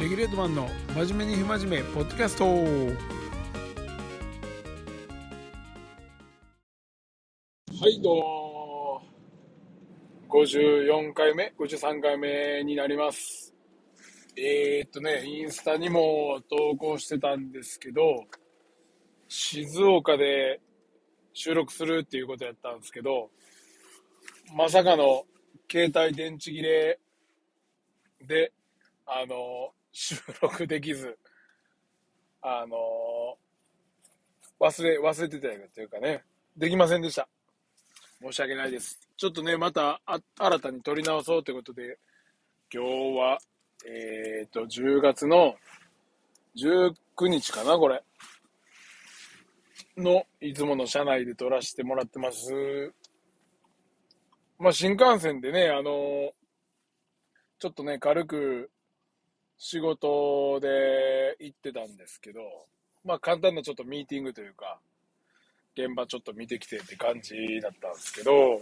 レギュレートマンの真面目に不真面目ポッドキャスト。はいどうも。54回目53回目になります。えー、っとねインスタにも投稿してたんですけど静岡で収録するっていうことやったんですけどまさかの携帯電池切れであの収録できず、あのー、忘れ、忘れてたよというかね、できませんでした。申し訳ないです。ちょっとね、またあ新たに撮り直そうということで、今日は、えっ、ー、と、10月の19日かな、これ。の、いつもの車内で撮らせてもらってます。まあ、新幹線でね、あのー、ちょっとね、軽く仕事で行ってたんですけど、まあ簡単なちょっとミーティングというか、現場ちょっと見てきてって感じだったんですけど、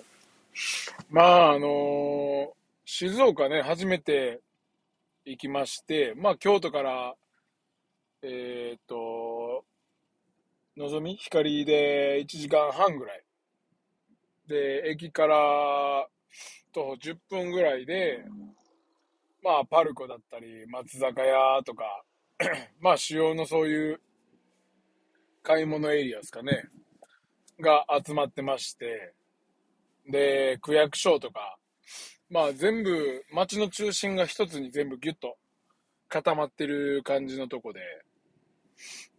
まああの静岡ね、初めて行きまして、まあ京都から、えー、っと、のぞみ光で1時間半ぐらい。で、駅から徒歩10分ぐらいで、まあ、パルコだったり、松坂屋とか、まあ、主要のそういう買い物エリアですかね、が集まってまして、で、区役所とか、まあ、全部、街の中心が一つに全部ギュッと固まってる感じのとこで、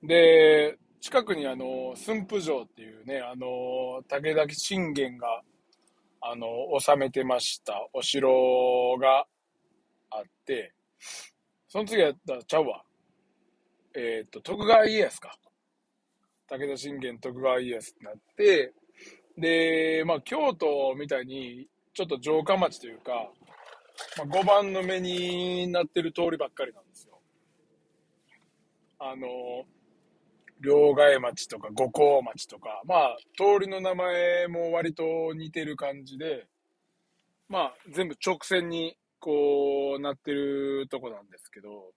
で、近くにあの、駿府城っていうね、あの、武田信玄が、あの、治めてましたお城が、その次やったらちゃうわ。えっ、と、徳川家康か。武田信玄徳川家康ってなって、で、まあ、京都みたいに、ちょっと城下町というか、まあ、5番の目になってる通りばっかりなんですよ。あの、両替町とか五香町とか、まあ、通りの名前も割と似てる感じで、まあ、全部直線にこうなってるとこなんですけど、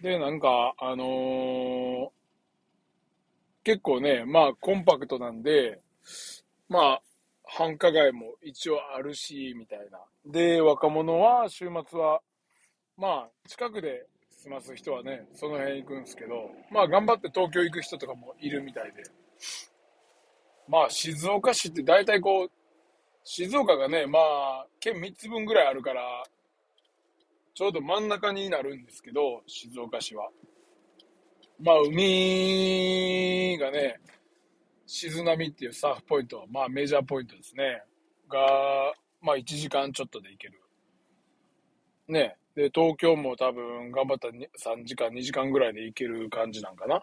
で、なんか、あのー、結構ね、まあコンパクトなんで、まあ、繁華街も一応あるし、みたいな。で、若者は週末は、まあ、近くで済ます人はね、その辺行くんですけど、まあ頑張って東京行く人とかもいるみたいで。まあ静岡市って大体こう、静岡がね、まあ、県3つ分ぐらいあるから、ちょうど真ん中になるんですけど、静岡市は。まあ、海がね、静波っていうサーフポイント、まあメジャーポイントですね。が、まあ1時間ちょっとで行ける。ね。で、東京も多分頑張ったら3時間、2時間ぐらいで行ける感じなんかな。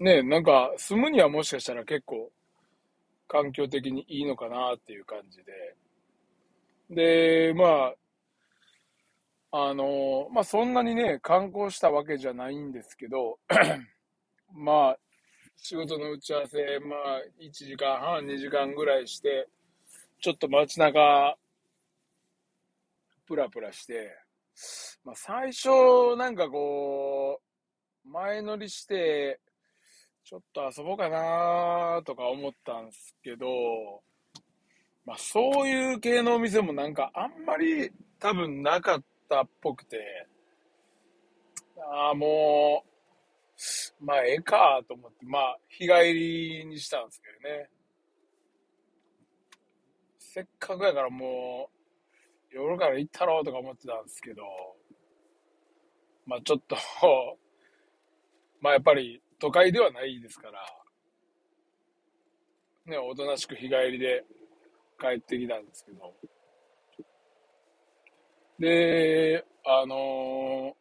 うん。ねなんか住むにはもしかしたら結構環境的にいいのかなっていう感じで。で、まあ、あの、まあそんなにね、観光したわけじゃないんですけど、まあ、仕事の打ち合わせ、まあ、1時間半、2時間ぐらいして、ちょっと街中、プラプラして、まあ最初、なんかこう、前乗りして、ちょっと遊ぼうかなとか思ったんですけど、まあそういう系のお店もなんかあんまり多分なかったっぽくて、ああ、もう、まあええかと思って、まあ日帰りにしたんですけどね。せっかくやからもう、夜から行ったろうとか思ってたんですけど、まあちょっと まあやっぱり都会ではないですから、ね、おとなしく日帰りで帰ってきたんですけど、で、あの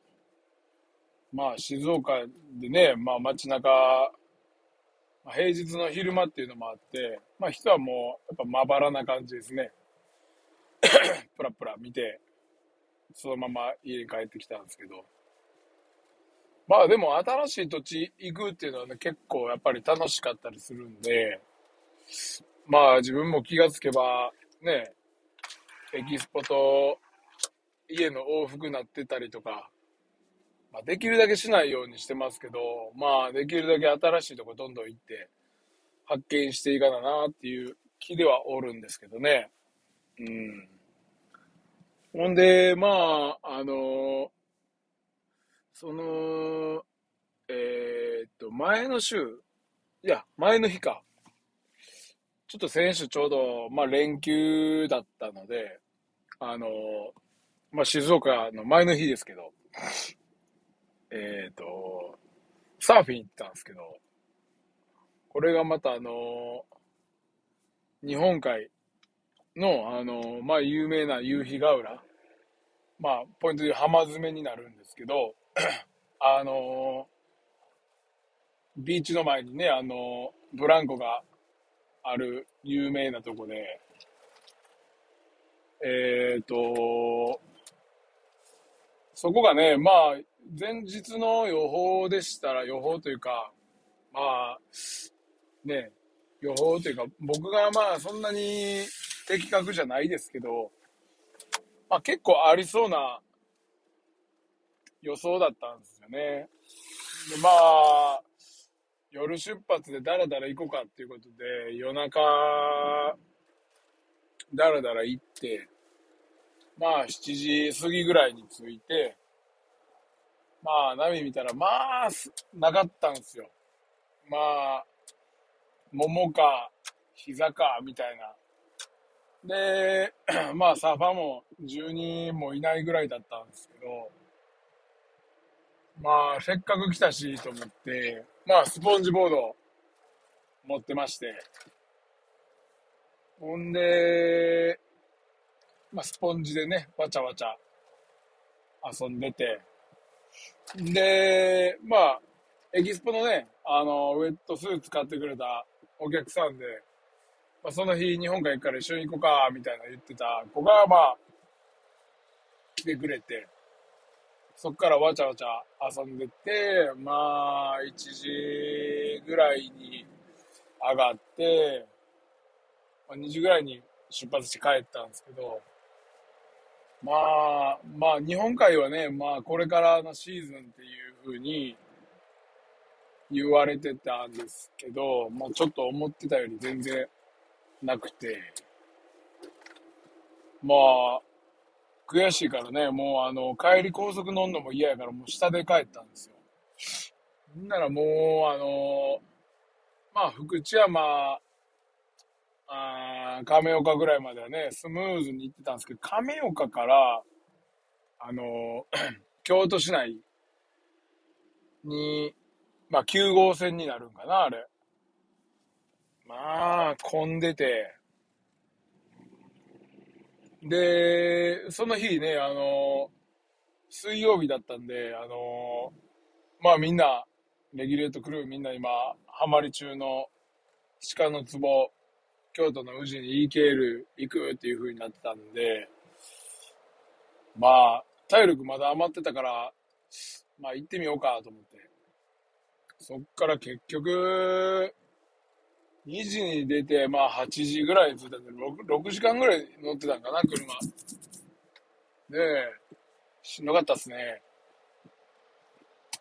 ー、まあ静岡でね、まあ街中、ま、平日の昼間っていうのもあって、まあ人はもうやっぱまばらな感じですね。プラプラ見て、そのまま家に帰ってきたんですけど、まあでも新しい土地行くっていうのはね、結構やっぱり楽しかったりするんで、まあ自分も気がつけば、ね、エキスポと家の往復なってたりとか、まあ、できるだけしないようにしてますけど、まあ、できるだけ新しいとこどんどん行って、発見していかななっていう気ではおるんですけどね。うん。ほんで、まあ、あのその、えー、っと、前の週、いや、前の日か。ちょっと先週ちょうど、まあ、連休だったので、あのまあ、静岡の前の日ですけど、えっ、ー、と、サーフィン行ったんですけど、これがまたあの日本海の、あのまあ、有名な夕日ヶ浦、まあ、ポイントで浜詰めになるんですけど、あのビーチの前にね、あのブランコがある有名なとこで、えっ、ー、と、そこがね、まあ、前日の予報でしたら、予報というか、まあ、ね、予報というか、僕がまあ、そんなに的確じゃないですけど、まあ結構ありそうな予想だったんですよね。で、まあ、夜出発でダラダラ行こうかっていうことで、夜中、ダラダラ行って、まあ7時過ぎぐらいに着いて、まあ波見たら、まあ、なかったんですよ。まあ、桃か、膝か、みたいな。で、まあサーファーも10人もいないぐらいだったんですけど、まあせっかく来たしと思って、まあスポンジボード持ってまして、ほんで、まあスポンジでね、わちゃわちゃ遊んでて、で、まあ、エキスポのね、あの、ウェットスーツ買ってくれたお客さんで、まあ、その日日本海行くから一緒に行こうか、みたいな言ってた子が、まあ、来てくれて、そっからわちゃわちゃ遊んでて、まあ、1時ぐらいに上がって、ま、2時ぐらいに出発して帰ったんですけど、まあ、まあ、日本海はね、まあ、これからのシーズンっていうふうに言われてたんですけど、まあ、ちょっと思ってたより全然なくて、まあ、悔しいからね、もうあの、帰り高速乗んのも嫌やから、もう下で帰ったんですよ。んならもう、あの、まあ、福知山、あ亀岡ぐらいまではね、スムーズに行ってたんですけど、亀岡から、あの、京都市内に、まあ、9号線になるんかな、あれ。まあ、混んでて。で、その日ね、あの、水曜日だったんで、あの、まあみんな、レギュレートクルーみんな今、ハマり中の鹿の壺、京都の宇治に EKL 行くっていう風になってたんで、まあ、体力まだ余ってたから、まあ行ってみようかと思って。そっから結局、2時に出て、まあ8時ぐらいに着いたんで6、6時間ぐらい乗ってたんかな、車。ねえ、しんどかったっすね。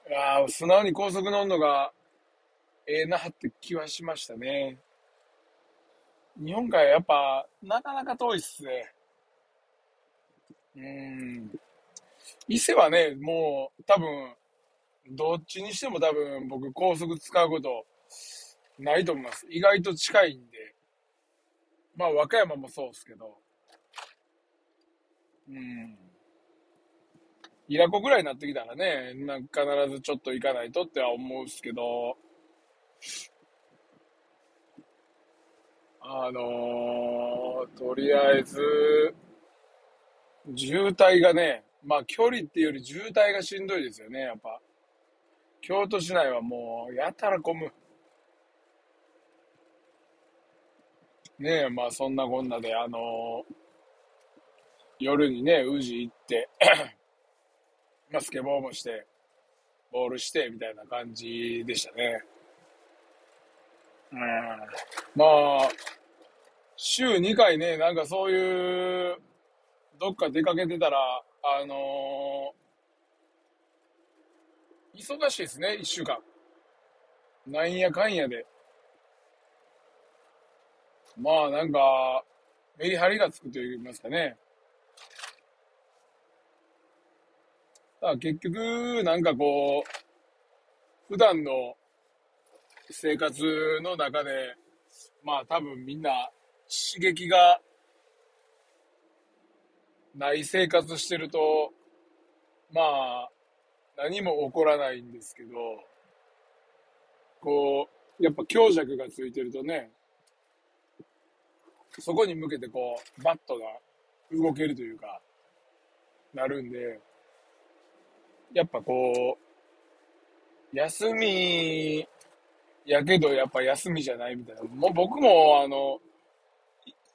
いや素直に高速乗るのがええなって気はしましたね。日本海やっぱ、なかなか遠いっすね。うん。伊勢はね、もう多分、どっちにしても多分僕高速使うことないと思います。意外と近いんで。まあ和歌山もそうっすけど。うん。イラコぐらいになってきたらね、なんか必ずちょっと行かないとっては思うっすけど、あのー、とりあえず、渋滞がね、まあ距離っていうより渋滞がしんどいですよね、やっぱ。京都市内はもう、やたら混む。ねえ、まあそんなこんなで、あのー、夜にね、宇治行って まあスケボーもして、ボールして、みたいな感じでしたね。うん。まあ、週2回ね、なんかそういう、どっか出かけてたら、あのー、忙しいですね、一週間。なんやかんやで。まあなんか、メリハリがつくと言いますかね。だ結局、なんかこう、普段の生活の中で、まあ多分みんな刺激がない生活してると、まあ何も起こらないんですけど、こう、やっぱ強弱がついてるとね、そこに向けてこう、バットが動けるというか、なるんで、やっぱこう、休みやけどやっぱ休みじゃないみたいな。もう僕もあの、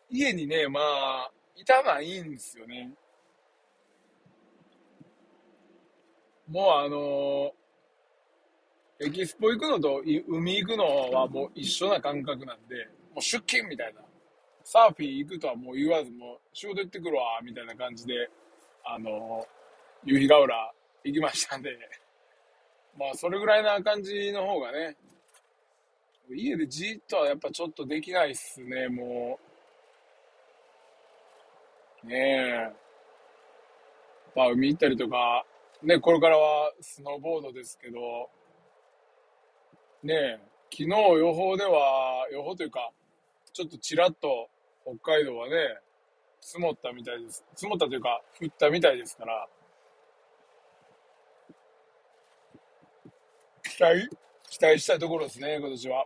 家にね、まあ、いたないんですよね。もうあの、エキスポ行くのと海行くのはもう一緒な感覚なんで、もう出勤みたいな。サーフィン行くとはもう言わず、もう仕事行ってくるわ、みたいな感じで、あの、夕日ヶ浦行きましたんで、まあそれぐらいな感じの方がね、家でじっとはやっぱちょっとできないっすね、もう。ねえ。まあ海行ったりとか、ね、これからはスノーボードですけど、ねえ、昨日予報では、予報というか、ちょっとちらっと北海道はね、積もったみたいです。積もったというか、降ったみたいですから、期待、期待したいところですね、今年は。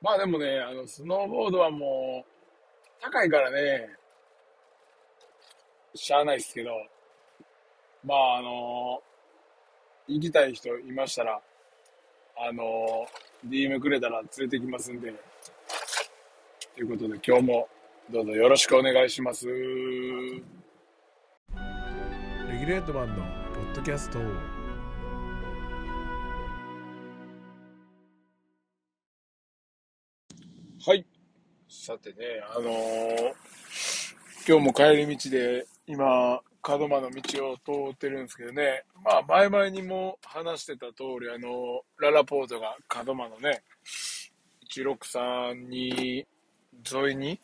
まあでもね、あの、スノーボードはもう、高いからね、しゃあないですけど、まああの行きたい人いましたら、あの DM くれたら連れてきますんで、ということで今日もどうぞよろしくお願いします。レギュレートマンのポッドキャストはい。さてね、あのー、今日も帰り道で今、門真の道を通ってるんですけどね、まあ前々にも話してた通り、あの、ララポートが門真のね、163沿いに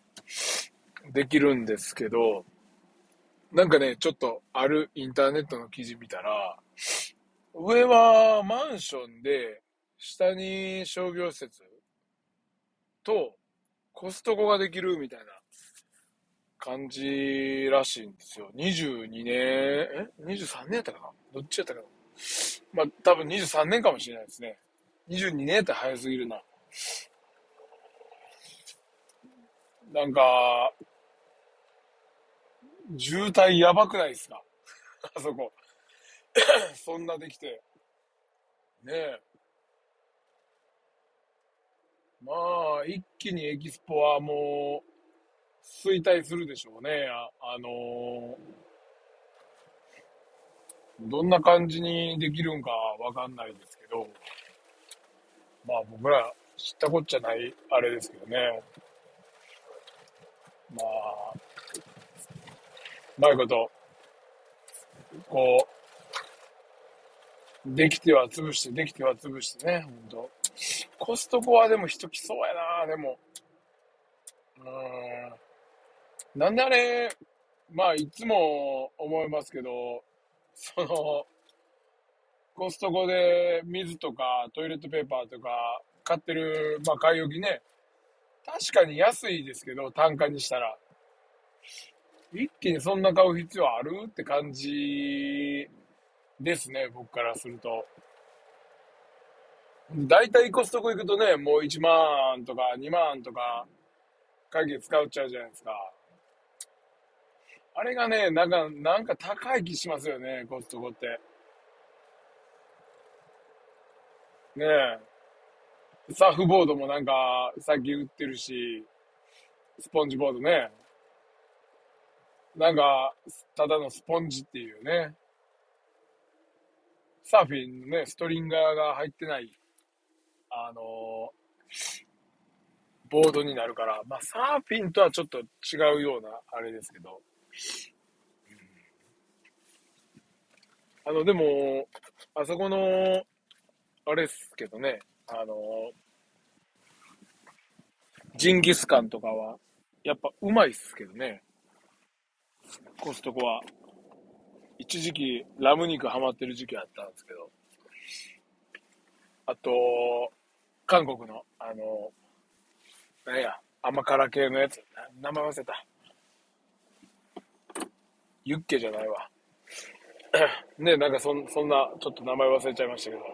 できるんですけど、なんかね、ちょっとあるインターネットの記事見たら、上はマンションで、下に商業施設とコストコができるみたいな感じらしいんですよ。22年、え ?23 年やったかな？どっちやったかな？まあ、多分23年かもしれないですね。22年ったら早すぎるな。なんか、渋滞やばくないですか？あそこ。そんなできて。ねえ。まあ、一気にエキスポはもう、衰退するでしょうね。あ、あのー、どんな感じにできるんかわかんないですけど、まあ僕ら知ったこっちゃないあれですけどね。まあ、うまいこと、こう、できては潰して、できては潰してね、ほんと。コストコはでも人来そうやな、でも。うん。なんであれ、まあ、いつも思いますけど、その、コストコで水とかトイレットペーパーとか買ってる、まあ、買い置きね、確かに安いですけど、単価にしたら。一気にそんな買う必要あるって感じですね、僕からすると。大体コストコ行くとね、もう1万とか2万とか、会計使っちゃうじゃないですか。あれがね、なんか、なんか高い気しますよね、コストコって。ねえ。サーフボードもなんか、さっき売ってるし、スポンジボードね。なんか、ただのスポンジっていうね。サーフィンのね、ストリンガーが入ってないあのボードになるから、まあ、サーフィンとはちょっと違うような、あれですけど、あの、でも、あそこの、あれっすけどね、あの、ジンギスカンとかは、やっぱうまいっすけどね。コストコは。一時期、ラム肉ハマってる時期あったんですけど。あと、韓国の、あの、なんや、甘辛系のやつ。名前忘れた。ユッケじゃないわ。ね、なんかそそんな、ちょっと名前忘れちゃいましたけど。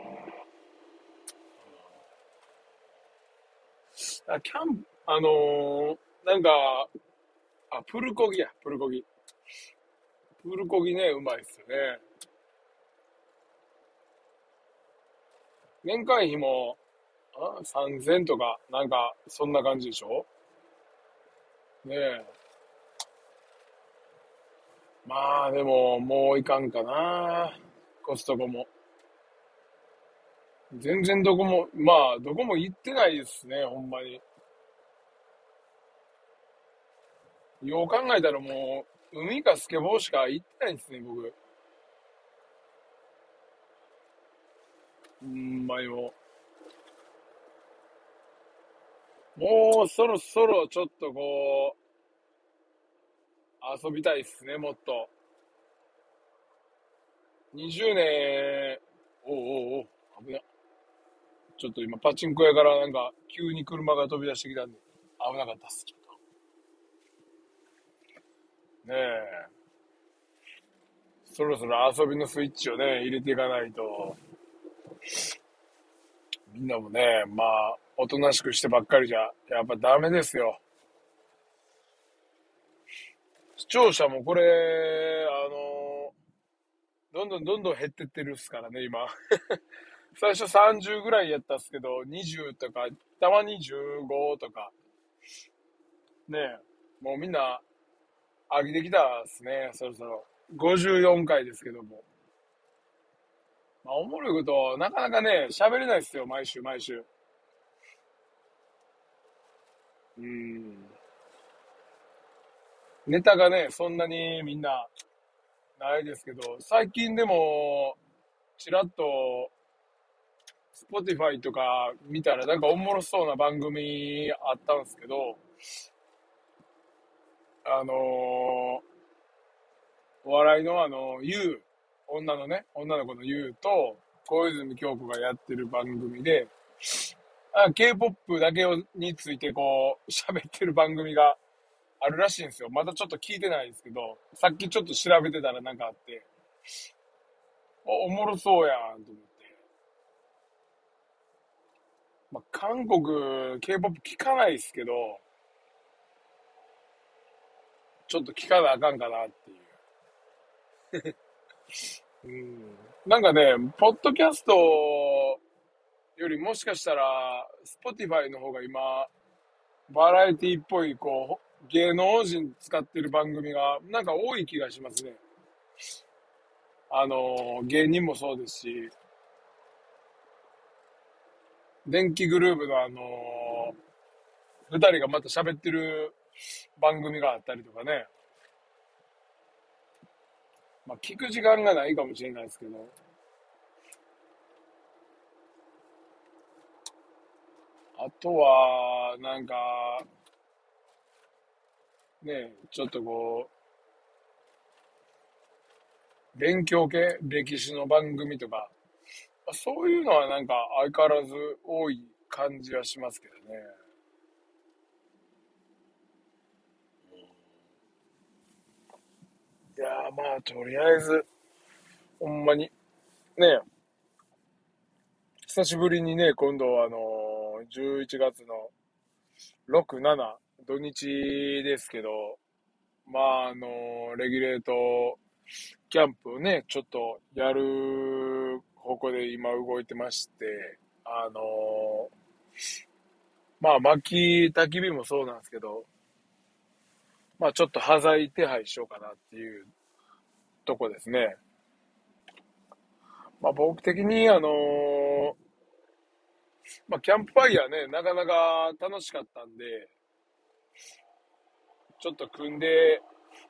あキャンプ、あのー、なんか、あ、プルコギや、プルコギ。プルコギね、うまいっすよね。年会費も、あ3000とか、なんか、そんな感じでしょ？ねえ。まあ、でも、もういかんかな。コストコも。全然どこも、まあ、どこも行ってないですね、ほんまに。よう考えたらもう、海かスケボーしか行ってないですね、僕。うんまよ。もうそろそろちょっとこう、遊びたいっすね、もっと。20年、おうおお、危な。ちょっと今パチンコ屋からなんか急に車が飛び出してきたんで、危なかったっす、ちょっと。ねえ。そろそろ遊びのスイッチをね、入れていかないと、みんなもね、まあ、おとなしくしてばっかりじゃ、やっぱダメですよ。視聴者もこれ、あの、どんどんどんどん減ってってるっすからね、今。最初30ぐらいやったっすけど、20とか、たまに15とか。ねえ、もうみんな、飽きてきたっすね、そろそろ。54回ですけども。まあ、おもろいこと、なかなかね、喋れないっすよ、毎週毎週。うん。ネタがね、そんなにみんな、ないですけど、最近でも、ちらっと、スポティファイとか見たらなんかおもろそうな番組あったんですけど、あのー、お笑いのあの、ゆう、女のね、女の子のゆうと、小泉京子がやってる番組で、K-POP だけをについてこう、喋ってる番組があるらしいんですよ。まだちょっと聞いてないですけど、さっきちょっと調べてたらなんかあって、お、おもろそうやんと思って。まあ、韓国、K-POP 聞かないですけど、ちょっと聞かなあかんかなっていう。うん、なんかね、ポッドキャストよりもしかしたら、Spotify の方が今、バラエティっぽい、こう、芸能人使ってる番組が、なんか多い気がしますね。あの、芸人もそうですし、電気グループのあの、二人がまた喋ってる番組があったりとかね。まあ、聞く時間がないかもしれないですけど、あとは、なんか、ね、ちょっとこう、勉強系、歴史の番組とか、そういうのはなんか相変わらず多い感じはしますけどね。いやまあ、とりあえず、ほんまに、ね、久しぶりにね、今度はあのー、11月の6、7、土日ですけど、まあ、あの、レギュレートキャンプをね、ちょっとやる方向で今動いてまして、あの、まあ、薪、焚き火もそうなんですけど、まあ、ちょっと端材手配しようかなっていうとこですね。まあ、僕的に、あのまあ、キャンプファイヤーね、なかなか楽しかったんで、ちょっと組んで、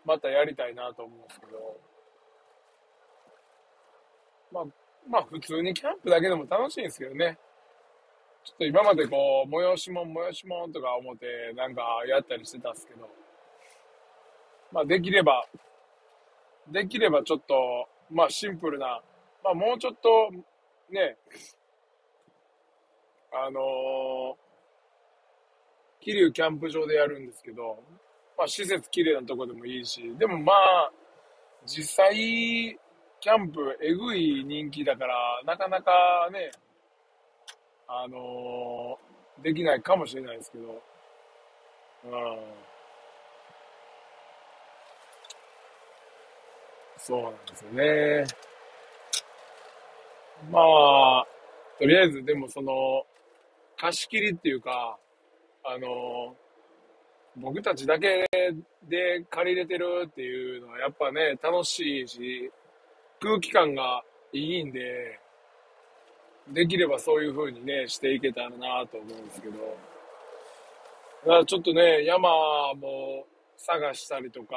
またやりたいなと思うんですけど、まあ、まあ普通にキャンプだけでも楽しいんですけどね。ちょっと今までこう、催しもん催しもんとか思ってなんかやったりしてたんですけど、まあできれば、できればちょっと、まあシンプルな、まあもうちょっとね、あのー、桐生キャンプ場でやるんですけど、まあ施設綺麗なとこでもいいし、でもまあ、実際、キャンプえぐい人気だから、なかなかね、あのー、できないかもしれないですけど、うん。そうなんですよね。まあ、とりあえずでもその、貸し切りっていうか、あの、僕たちだけで借りれてるっていうのはやっぱね、楽しいし、空気感がいいんで、できればそういう風にね、していけたらなと思うんですけど、だからちょっとね、山も探したりとか、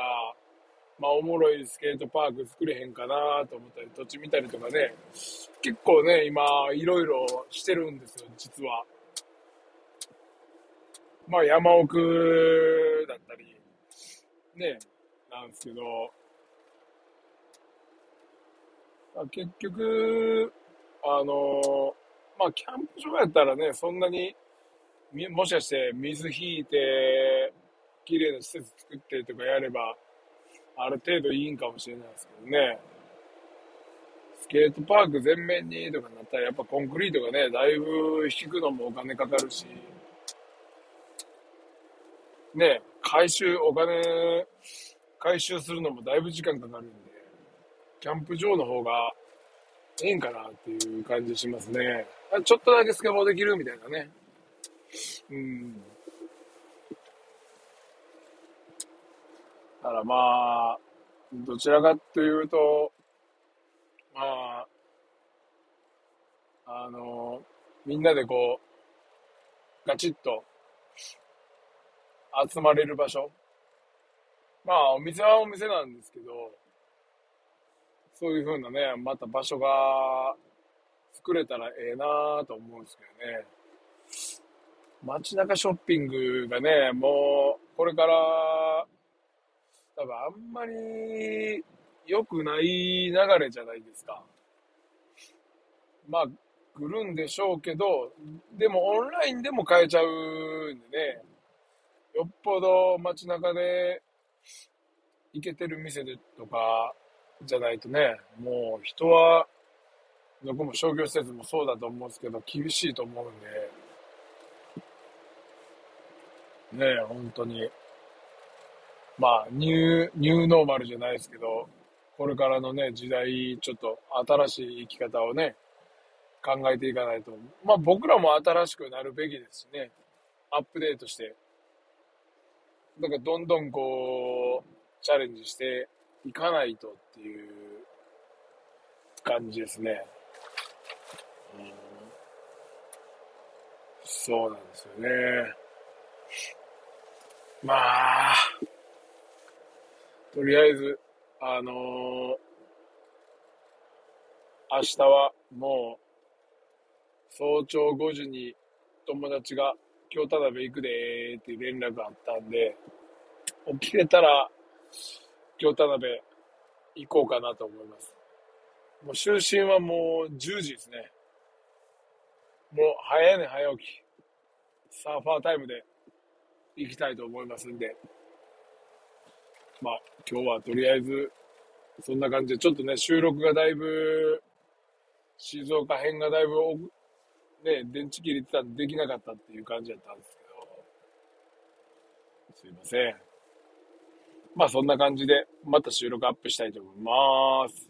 まあおもろいスケートパーク作れへんかなと思ったり、土地見たりとかね、結構ね、今いろいろしてるんですよ、実は。まあ山奥だったり、ね、なんですけど、まあ、結局、あのまあ、キャンプ場やったらね、そんなに、もしかして水引いて、綺麗な施設作ってとかやれば、ある程度いいんかもしれないですけどね。スケートパーク全面にとかなったら、やっぱコンクリートがね、だいぶ引くのもお金かかるし、ね、回収、お金、回収するのもだいぶ時間かかるんで、キャンプ場の方がいいんかなっていう感じしますね。ちょっとだけスケボーできるみたいなね。うん。だからまあ、どちらかというと、まあ、あの、みんなでこう、ガチッと集まれる場所。まあ、お店はお店なんですけど、そういう風なね、また場所が作れたらええなぁと思うんですけどね。街中ショッピングがね、もう、これから、多分あんまり良くない流れじゃないですか。まあ、来るんでしょうけど、でもオンラインでも買えちゃうんでね、よっぽど街中で行けてる店でとか、じゃないとね、もう人は、どこも商業施設もそうだと思うんですけど、厳しいと思うんで、ねえ、本当に。まあ、ニュー、ニューノーマルじゃないですけど、これからのね、時代、ちょっと新しい生き方をね、考えていかないと。まあ僕らも新しくなるべきですしね、アップデートして。だかどんどんこう、チャレンジしていかないとっていう感じですね。うん、そうなんですよね。まあ、とりあえず、あのー、明日はもう、早朝5時に友達が京田辺行くでーっていう連絡があったんで、起きれたら京田辺行こうかなと思います。もう就寝はもう10時ですね。もう早寝早起き。サーファータイムで行きたいと思いますんで。まあ今日はとりあえずそんな感じでちょっとね収録がだいぶ静岡編がだいぶね電池切れてたんでできなかったっていう感じだったんですけど。すいません。まあそんな感じで、また収録アップしたいと思います。